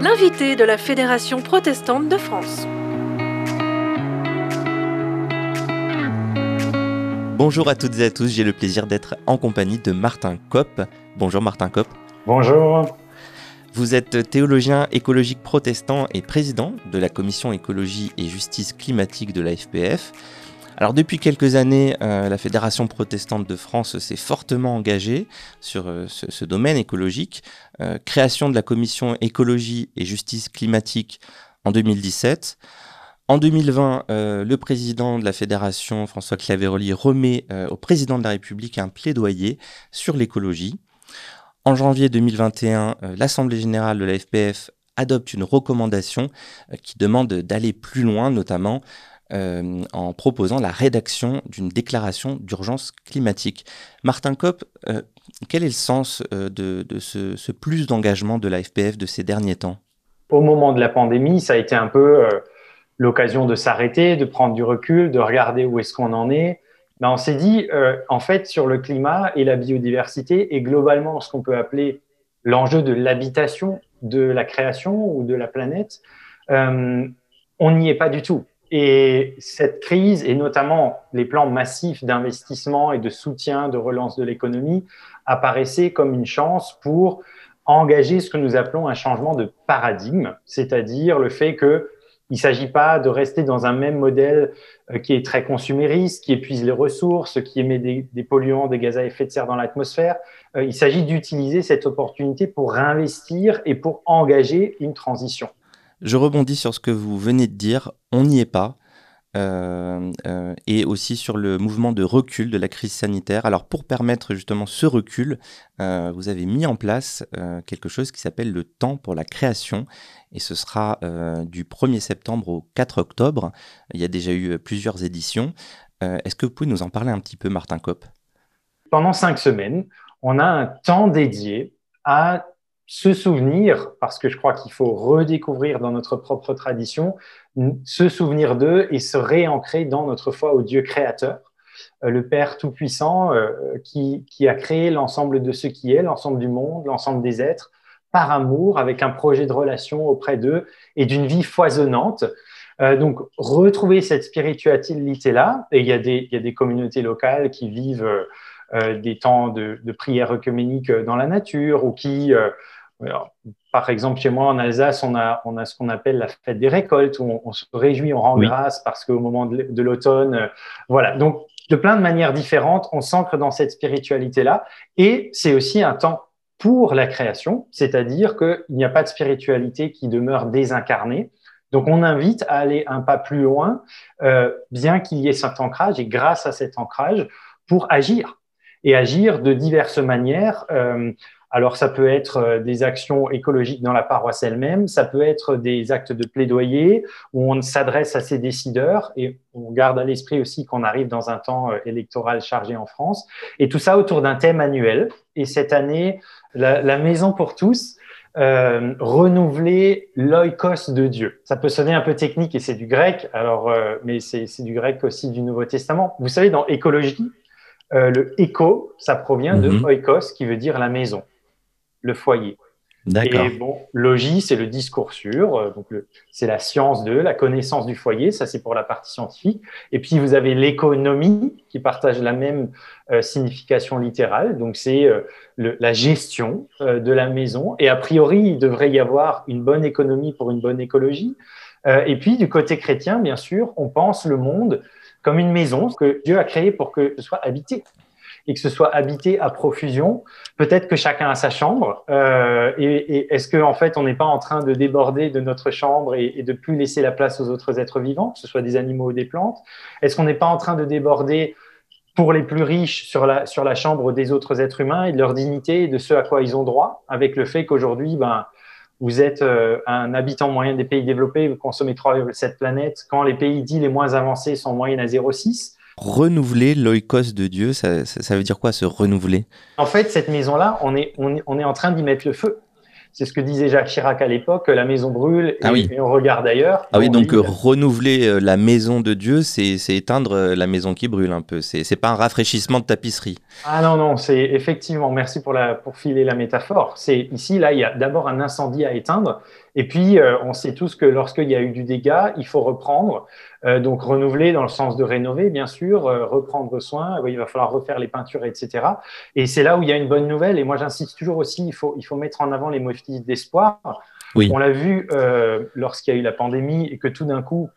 L'invité de la Fédération protestante de France. Bonjour à toutes et à tous, j'ai le plaisir d'être en compagnie de Martin Kopp. Bonjour Martin Kopp. Bonjour. Vous êtes théologien écologique protestant et président de la commission écologie et justice climatique de la FPF. Alors depuis quelques années, euh, la Fédération protestante de France s'est fortement engagée sur euh, ce, domaine écologique. Euh, création de la commission écologie et justice climatique en 2017. En 2020, le président de la Fédération, François Claveroli, remet au président de la République un plaidoyer sur l'écologie. En janvier 2021, l'Assemblée générale de la FPF adopte une recommandation qui demande d'aller plus loin, notamment euh, en proposant la rédaction d'une déclaration d'urgence climatique. Martin Kopp, euh, quel est le sens euh, de, ce, plus d'engagement de la FPF de ces derniers temps? Au moment de la pandémie, ça a été un peu l'occasion de s'arrêter, de prendre du recul, de regarder où est-ce qu'on en est. Ben, on s'est dit, en fait, sur le climat et la biodiversité, et globalement ce qu'on peut appeler l'enjeu de l'habitation, de la création ou de la planète, on n'y est pas du tout. Et cette crise, et notamment les plans massifs d'investissement et de soutien, de relance de l'économie, apparaissaient comme une chance pour engager ce que nous appelons un changement de paradigme, c'est-à-dire le fait que il ne s'agit pas de rester dans un même modèle euh, qui est très consumériste, qui épuise les ressources, qui émet des, des polluants, des gaz à effet de serre dans l'atmosphère. Euh, il s'agit d'utiliser cette opportunité pour réinvestir et pour engager une transition. Je rebondis sur ce que vous venez de dire, on n'y est pas. Euh, euh, et aussi sur le mouvement de recul de la crise sanitaire. Alors pour permettre justement ce recul, euh, vous avez mis en place quelque chose qui s'appelle le temps pour la création et ce sera du 1er septembre au 4 octobre. Il y a déjà eu plusieurs éditions. Est-ce que vous pouvez nous en parler un petit peu, Martin Kopp Pendant cinq semaines, on a un temps dédié à se souvenir, parce que je crois qu'il faut redécouvrir dans notre propre tradition, se souvenir d'eux et se réancrer dans notre foi au Dieu créateur, euh, le Père Tout-Puissant euh, qui, a créé l'ensemble de ce qui est, l'ensemble du monde, l'ensemble des êtres, par amour, avec un projet de relation auprès d'eux et d'une vie foisonnante. Euh, donc, retrouver cette spiritualité-là, et il y, a des, il y a des communautés locales qui vivent des temps de, de prière œcuménique dans la nature ou qui par exemple, chez moi en Alsace, on a, on a ce qu'on appelle la fête des récoltes, où on, se réjouit, on rend grâce parce qu'au moment de, l'automne, euh, voilà. Donc, de plein de manières différentes, on s'ancre dans cette spiritualité-là. Et c'est aussi un temps pour la création, c'est-à-dire qu'il n'y a pas de spiritualité qui demeure désincarnée. Donc, on invite à aller un pas plus loin, euh, bien qu'il y ait cet ancrage, et grâce à cet ancrage, pour agir. Et agir de diverses manières. Euh, alors, ça peut être euh, des actions écologiques dans la paroisse elle-même, ça peut être des actes de plaidoyer où on s'adresse à ces décideurs et on garde à l'esprit aussi qu'on arrive dans un temps euh, électoral chargé en France. Et tout ça autour d'un thème annuel. Et cette année, la, Maison pour tous, euh, renouveler l'oikos de Dieu. Ça peut sonner un peu technique et c'est du grec, alors, euh, mais c'est du grec aussi du Nouveau Testament. Vous savez, dans écologie, le éco, ça provient de mhm. oikos, qui veut dire la maison le foyer. Et bon, logis, c'est le discours sur, euh, donc c'est la science de, la connaissance du foyer, ça c'est pour la partie scientifique. Et puis vous avez l'économie qui partage la même euh, signification littérale, donc c'est euh, la gestion de la maison. Et a priori, il devrait y avoir une bonne économie pour une bonne écologie. et puis du côté chrétien, bien sûr, on pense le monde comme une maison que Dieu a créée pour que ce soit habité et que ce soit habité à profusion. Peut-être que chacun a sa chambre. Euh, et, est-ce qu'en en fait, on n'est pas en train de déborder de notre chambre et, de plus laisser la place aux autres êtres vivants, que ce soit des animaux ou des plantes? Est-ce qu'on n'est pas en train de déborder pour les plus riches sur la, sur la chambre des autres êtres humains et de leur dignité et de ce à quoi ils ont droit, avec le fait qu'aujourd'hui, ben, vous êtes euh, un habitant moyen des pays développés, vous consommez 3,7 planètes, quand les pays dits les moins avancés sont en moyenne à 0,6 renouveler l'oikos de Dieu, ça, veut dire quoi se renouveler? En fait, cette maison-là, on est, on, est, en train d'y mettre le feu. C'est ce que disait Jacques Chirac à l'époque, la maison brûle ah et, on regarde ailleurs. Ah oui, donc renouveler la maison de Dieu, c'est éteindre la maison qui brûle un peu. C'est pas un rafraîchissement de tapisserie. Ah non, non, c'est effectivement, merci pour, la, pour filer la métaphore. C'est ici, là, il y a d'abord un incendie à éteindre. Et puis, on sait tous que lorsqu'il y a eu du dégât, il faut reprendre. Euh, donc renouveler dans le sens de rénover, bien sûr, euh, reprendre soin, il va falloir refaire les peintures, etc. Et c'est là où il y a une bonne nouvelle. Et moi, j'insiste toujours aussi, il faut, il faut mettre en avant les motifs d'espoir. On l'a vu euh, lorsqu'il y a eu la pandémie et que tout d'un coup,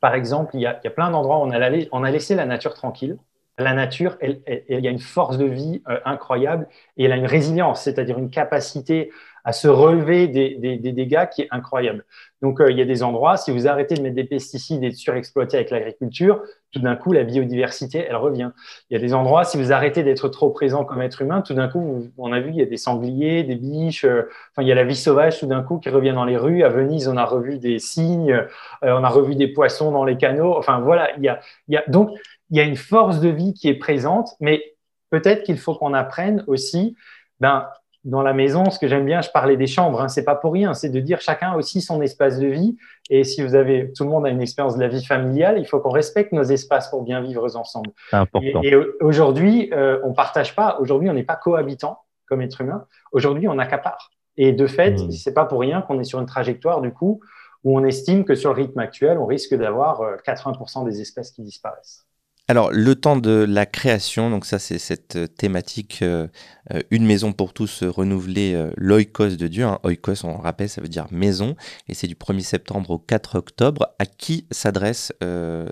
par exemple, il y a, il y a plein d'endroits où on a, on a laissé la nature tranquille la nature, elle, il y a une force de vie incroyable et elle a une résilience, c'est-à-dire une capacité à se relever des, dégâts qui est incroyable. Donc, euh, il y a des endroits, si vous arrêtez de mettre des pesticides et de surexploiter avec l'agriculture, tout d'un coup, la biodiversité, elle revient. Il y a des endroits, si vous arrêtez d'être trop présent comme être humain, tout d'un coup, on a vu, il y a des sangliers, des biches, euh, enfin, il y a la vie sauvage tout d'un coup qui revient dans les rues. À Venise, on a revu des cygnes, euh, on a revu des poissons dans les canaux. Enfin, voilà, il y a, il y a, donc, il y a une force de vie qui est présente, mais peut-être qu'il faut qu'on apprenne aussi, ben, dans la maison, ce que j'aime bien, je parlais des chambres, hein, c'est pas pour rien, c'est de dire chacun a aussi son espace de vie. Et si vous avez, tout le monde a une expérience de la vie familiale, il faut qu'on respecte nos espaces pour bien vivre ensemble. Important. Et, aujourd'hui, euh, on partage pas. Aujourd'hui, on n'est pas cohabitant comme être humain. Aujourd'hui, on accapare. Et de fait, mmh. c'est pas pour rien qu'on est sur une trajectoire du coup où on estime que sur le rythme actuel, on risque d'avoir 80% euh, des espèces qui disparaissent. Alors, le temps de la création, donc ça, c'est cette euh, thématique euh, euh, Une maison pour tous, renouveler l'oikos de Dieu. Hein. Oikos, on rappelle, ça veut dire maison. Et c'est du 1er septembre au 4 octobre. À qui s'adresse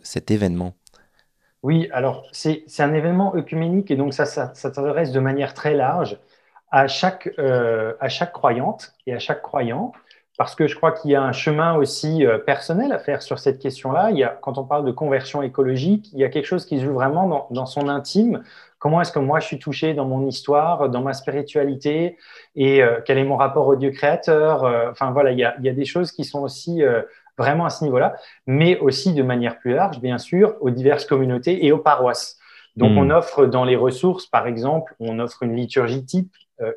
cet événement? Oui, alors, c'est un événement œcuménique et donc ça, ça, s'adresse de manière très large à chaque, à chaque croyante et à chaque croyant parce que je crois qu'il y a un chemin aussi euh, personnel à faire sur cette question-là. Il y a, quand on parle de conversion écologique, il y a quelque chose qui se joue vraiment dans, son intime. Comment est-ce que moi je suis touché dans mon histoire, dans ma spiritualité, et euh, quel est mon rapport au Dieu créateur euh, Enfin voilà, il y, a, il y, a, des choses qui sont aussi vraiment à ce niveau-là, mais aussi de manière plus large, bien sûr, aux diverses communautés et aux paroisses. Donc hmm. on offre dans les ressources, par exemple, on offre une liturgie type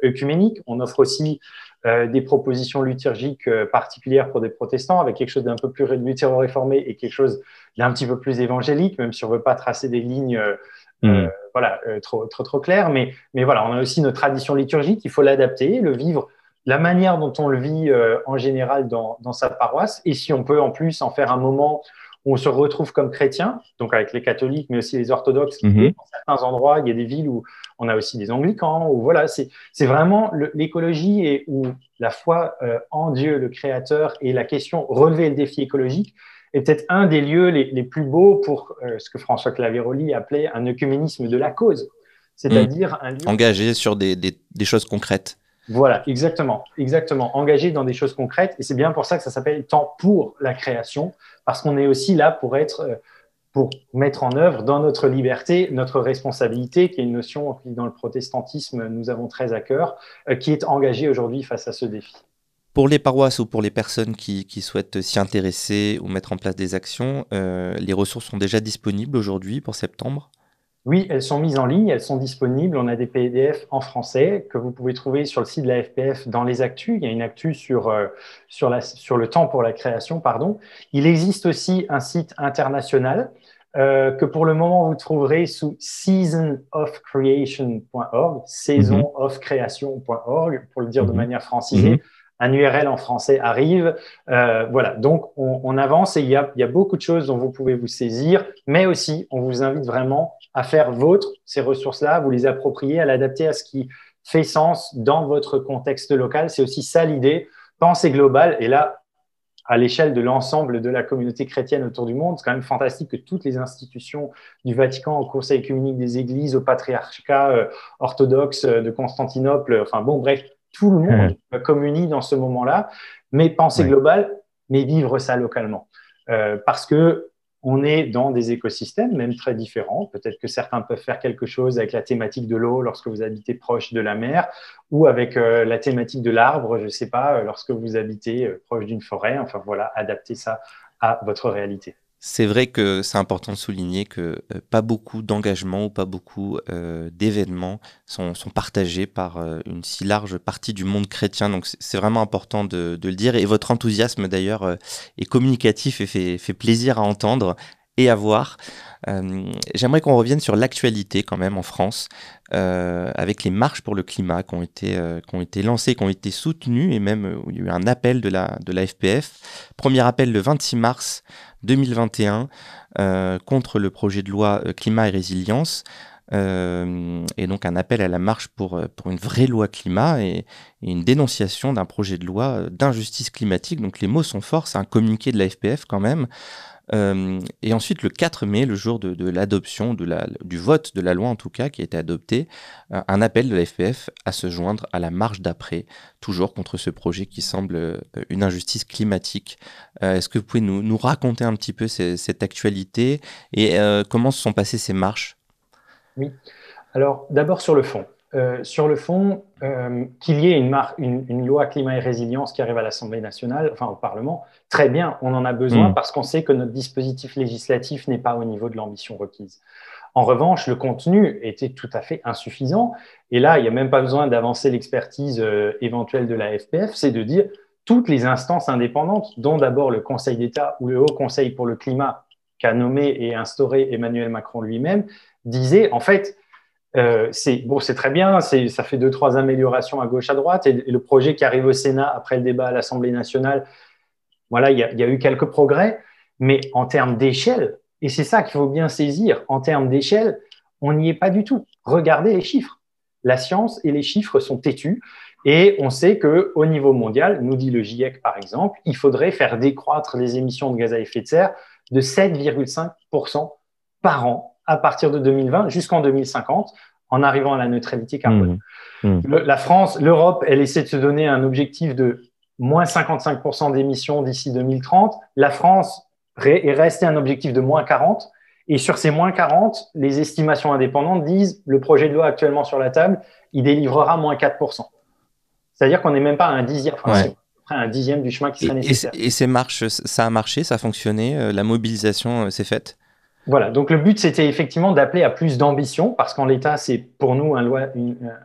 œcuménique, on offre aussi euh, des propositions liturgiques euh, particulières pour des protestants, avec quelque chose d'un peu plus luthero-réformé et quelque chose d'un petit peu plus évangélique, même si on veut pas tracer des lignes euh, mm. voilà, trop, trop, trop claires. Mais, mais voilà, on a aussi notre tradition liturgique, il faut l'adapter, le vivre la manière dont on le vit en général dans, dans, sa paroisse. Et si on peut en plus en faire un moment on se retrouve comme chrétien, donc avec les catholiques, mais aussi les orthodoxes. Mhm. Dans certains endroits, il y a des villes où on a aussi des anglicans. Où voilà, c'est vraiment l'écologie et où la foi euh, en Dieu, le Créateur, et la question relever le défi écologique est peut-être un des lieux les, plus beaux pour euh, ce que François Claveroli appelait un œcuménisme de la cause, c'est-à-dire un lieu engagé sur des choses concrètes. Voilà, exactement, exactement. Engagé dans des choses concrètes. Et c'est bien pour ça que ça s'appelle temps pour la création, parce qu'on est aussi là pour être, euh, pour mettre en œuvre dans notre liberté notre responsabilité, qui est une notion qui dans le protestantisme nous avons très à cœur, euh, qui est engagée aujourd'hui face à ce défi. Pour les paroisses ou pour les personnes qui, souhaitent s'y intéresser ou mettre en place des actions, euh, les ressources sont déjà disponibles aujourd'hui pour septembre? Oui, elles sont mises en ligne, elles sont disponibles. On a des PDF en français que vous pouvez trouver sur le site de la FPF dans les actus. Il y a une actu sur, euh, sur, la, sur le temps pour la création. pardon. Il existe aussi un site international euh, que pour le moment vous trouverez sous seasonofcreation.org, saisonofcreation.org, pour le dire de mhm. manière francisée. Mhm un URL en français arrive. Euh, voilà, donc on, avance et il y, a, il y, a, beaucoup de choses dont vous pouvez vous saisir, mais aussi on vous invite vraiment à faire vôtre ces ressources-là, vous les approprier, à l'adapter à ce qui fait sens dans votre contexte local. C'est aussi ça l'idée. Pensée globale, et là, à l'échelle de l'ensemble de la communauté chrétienne autour du monde, c'est quand même fantastique que toutes les institutions du Vatican, au Conseil communique des Églises, au patriarcat euh, orthodoxe de Constantinople, enfin bon, bref, tout le monde communie dans ce moment-là, mais penser global, mais vivre ça localement. Euh, parce que on est dans des écosystèmes même très différents. Peut-être que certains peuvent faire quelque chose avec la thématique de l'eau lorsque vous habitez proche de la mer, ou avec euh, la thématique de l'arbre, je ne sais pas, euh, lorsque vous habitez proche d'une forêt. Enfin voilà, adapter ça à votre réalité. C'est vrai que c'est important de souligner que euh, pas beaucoup d'engagements ou pas beaucoup euh, d'événements sont, partagés par euh, une si large partie du monde chrétien. Donc c'est vraiment important de, le dire. Et votre enthousiasme d'ailleurs est communicatif et fait, fait, plaisir à entendre et à voir. J'aimerais qu'on revienne sur l'actualité quand même en France, avec les marches pour le climat qui ont été, qui ont été lancées, qui ont été soutenues, et même il y a eu un appel de la, de la FPF. Premier appel le 26 mars 2021 euh, contre le projet de loi euh, climat et résilience. Euh, et donc un appel à la marche pour, pour une vraie loi climat et, une dénonciation d'un projet de loi d'injustice climatique. Donc les mots sont forts, c'est un communiqué de la FPF quand même. Euh, et ensuite, le 4 mai, le jour de, l'adoption, du vote de la loi en tout cas, qui a été adoptée, euh, un appel de la FPF à se joindre à la marche d'après, toujours contre ce projet qui semble euh, une injustice climatique. Est-ce que vous pouvez nous, raconter un petit peu cette actualité et comment se sont passées ces marches? Oui. Alors, d'abord sur le fond. Euh, sur le fond, euh, qu'il y ait une, loi climat et résilience qui arrive à l'Assemblée nationale, enfin au Parlement, très bien, on en a besoin mm. parce qu'on sait que notre dispositif législatif n'est pas au niveau de l'ambition requise. En revanche, le contenu était tout à fait insuffisant. Et là, il n'y a même pas besoin d'avancer l'expertise euh, éventuelle de la FPF, c'est de dire toutes les instances indépendantes, dont d'abord le Conseil d'État ou le Haut Conseil pour le climat qu'a nommé et instauré Emmanuel Macron lui-même, disaient en fait, euh, c'est bon, c'est très bien, ça fait deux trois améliorations à gauche à droite et, le projet qui arrive au Sénat après le débat à l'Assemblée nationale, voilà, il y, a, eu quelques progrès, mais en termes d'échelle, et c'est ça qu'il faut bien saisir, en termes d'échelle, on n'y est pas du tout. Regardez les chiffres. La science et les chiffres sont têtus. Et on sait que au niveau mondial, nous dit le GIEC par exemple, il faudrait faire décroître les émissions de gaz à effet de serre de 7,5% par an à partir de 2020 jusqu'en 2050 en arrivant à la neutralité carbone. Mmh. Mmh. la France, l'Europe, elle essaie de se donner un objectif de moins 55% d'émissions d'ici 2030. La France est restée un objectif de moins 40. Et sur ces moins 40, les estimations indépendantes disent le projet de loi actuellement sur la table, il délivrera moins 4%. C'est-à-dire qu'on n'est même pas à un dixième, un dixième du chemin qui serait nécessaire. Et, ces marches, ça a marché, ça a fonctionné, euh, la mobilisation euh, s'est faite? Voilà, donc le but, c'était effectivement d'appeler à plus d'ambition, parce qu'en l'état, c'est pour nous un,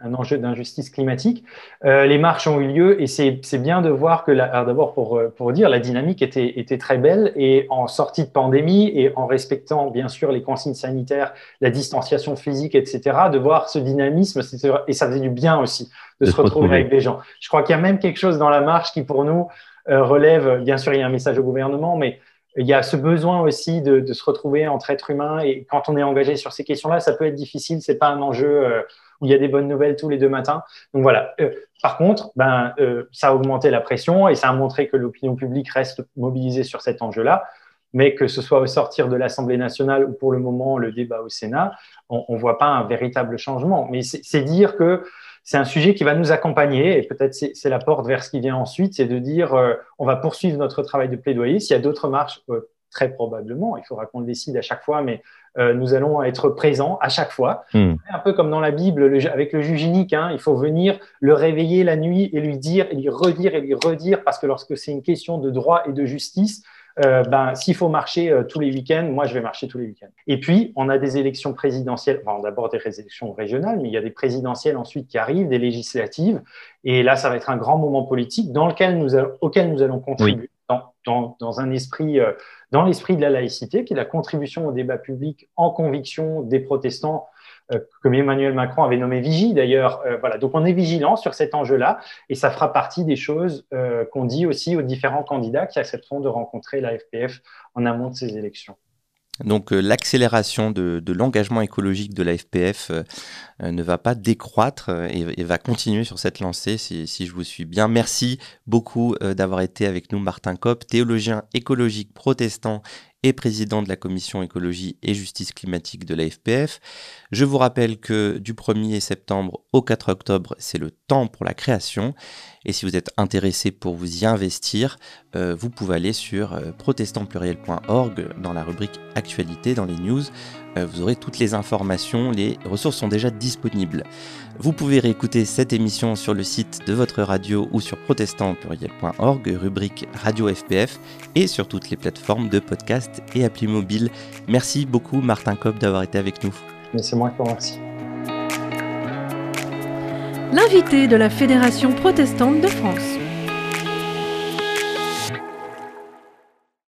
un enjeu d'injustice climatique. Euh, les marches ont eu lieu, et c'est bien de voir que, d'abord pour, pour dire, la dynamique était, était très belle, et en sortie de pandémie, et en respectant bien sûr les consignes sanitaires, la distanciation physique, etc., de voir ce dynamisme, et ça faisait du bien aussi de, se retrouver, avec des gens. Je crois qu'il y a même quelque chose dans la marche qui, pour nous, euh, relève, bien sûr, il y a un message au gouvernement, mais il y a ce besoin aussi de, se retrouver entre êtres humains et quand on est engagé sur ces questions-là, ça peut être difficile. C'est pas un enjeu euh, où il y a des bonnes nouvelles tous les deux matins. Donc voilà. Euh, par contre, ben euh, ça a augmenté la pression et ça a montré que l'opinion publique reste mobilisée sur cet enjeu-là. Mais que ce soit au sortir de l'Assemblée nationale ou pour le moment le débat au Sénat, on ne voit pas un véritable changement. Mais c'est dire que c'est un sujet qui va nous accompagner et peut-être c'est la porte vers ce qui vient ensuite, c'est de dire euh, on va poursuivre notre travail de plaidoyer. S'il y a d'autres marches, euh, très probablement, il faudra qu'on le décide à chaque fois, mais euh, nous allons être présents à chaque fois. Hmm. Un peu comme dans la Bible, avec le juge unique, hein, il faut venir le réveiller la nuit et lui dire et lui redire et lui redire, parce que lorsque c'est une question de droit et de justice, euh, ben, s'il faut marcher euh, tous les week-ends, moi, je vais marcher tous les week-ends. Et puis, on a des élections présidentielles, d'abord des élections régionales, mais il y a des présidentielles ensuite qui arrivent, des législatives. Et là, ça va être un grand moment politique dans lequel nous auquel nous allons contribuer dans, un esprit, euh, dans l'esprit de la laïcité, qui est la contribution au débat public en conviction des protestants euh, comme Emmanuel Macron avait nommé Vigie d'ailleurs. Euh, voilà, donc on est vigilant sur cet enjeu-là et ça fera partie des choses qu'on dit aussi aux différents candidats qui accepteront de rencontrer la FPF en amont de ces élections. Donc l'accélération de, l'engagement écologique de la FPF ne va pas décroître et, va continuer sur cette lancée si, si, je vous suis bien. Merci beaucoup d'avoir été avec nous Martin Kopp, théologien écologique protestant et président de la commission écologie et justice climatique de la FPF. Je vous rappelle que du 1er septembre au 4 octobre, c'est le temps pour la création. Et si vous êtes intéressé pour vous y investir, euh, vous pouvez aller sur euh, protestantpluriel.org dans la rubrique Actualité, dans les news. Euh, vous aurez toutes les informations, les ressources sont déjà disponibles. Vous pouvez réécouter cette émission sur le site de votre radio ou sur protestantpluriel.org, rubrique Radio FPF, et sur toutes les plateformes de podcast et appli mobile. Merci beaucoup Martin Kopp d'avoir été avec nous. Mais c'est moi qui vous remercie. L'invité de la Fédération protestante de France.